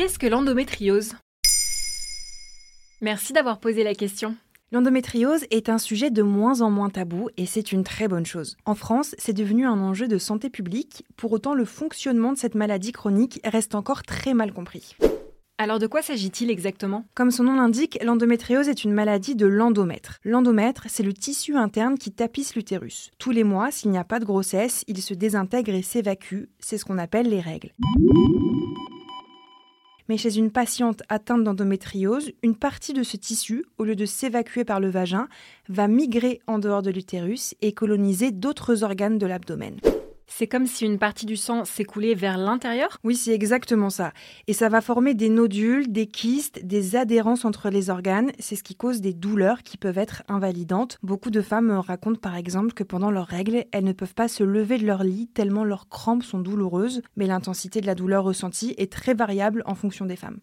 Qu'est-ce que l'endométriose? Merci d'avoir posé la question. L'endométriose est un sujet de moins en moins tabou et c'est une très bonne chose. En France, c'est devenu un enjeu de santé publique, pour autant le fonctionnement de cette maladie chronique reste encore très mal compris. Alors de quoi s'agit-il exactement? Comme son nom l'indique, l'endométriose est une maladie de l'endomètre. L'endomètre, c'est le tissu interne qui tapisse l'utérus. Tous les mois, s'il n'y a pas de grossesse, il se désintègre et s'évacue. C'est ce qu'on appelle les règles. Mais chez une patiente atteinte d'endométriose, une partie de ce tissu, au lieu de s'évacuer par le vagin, va migrer en dehors de l'utérus et coloniser d'autres organes de l'abdomen. C'est comme si une partie du sang s'écoulait vers l'intérieur? Oui, c'est exactement ça. Et ça va former des nodules, des kystes, des adhérences entre les organes. C'est ce qui cause des douleurs qui peuvent être invalidantes. Beaucoup de femmes racontent par exemple que pendant leurs règles, elles ne peuvent pas se lever de leur lit tellement leurs crampes sont douloureuses. Mais l'intensité de la douleur ressentie est très variable en fonction des femmes.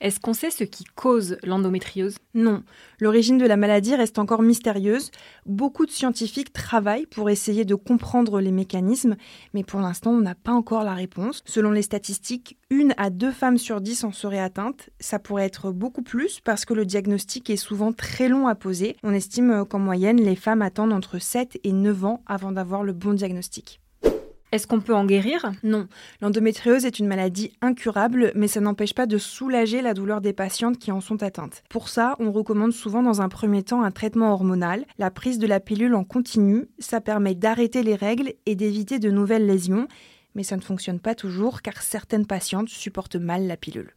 Est-ce qu'on sait ce qui cause l'endométriose? Non, l'origine de la maladie reste encore mystérieuse. Beaucoup de scientifiques travaillent pour essayer de comprendre les mécanismes, mais pour l'instant on n'a pas encore la réponse. Selon les statistiques, une à deux femmes sur dix en seraient atteintes. Ça pourrait être beaucoup plus parce que le diagnostic est souvent très long à poser. On estime qu'en moyenne les femmes attendent entre 7 et 9 ans avant d'avoir le bon diagnostic. Est-ce qu'on peut en guérir? Non. L'endométriose est une maladie incurable, mais ça n'empêche pas de soulager la douleur des patientes qui en sont atteintes. Pour ça, on recommande souvent dans un premier temps un traitement hormonal. La prise de la pilule en continu, ça permet d'arrêter les règles et d'éviter de nouvelles lésions, mais ça ne fonctionne pas toujours car certaines patientes supportent mal la pilule.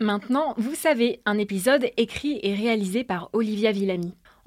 Maintenant, vous savez, un épisode écrit et réalisé par Olivia Villamy.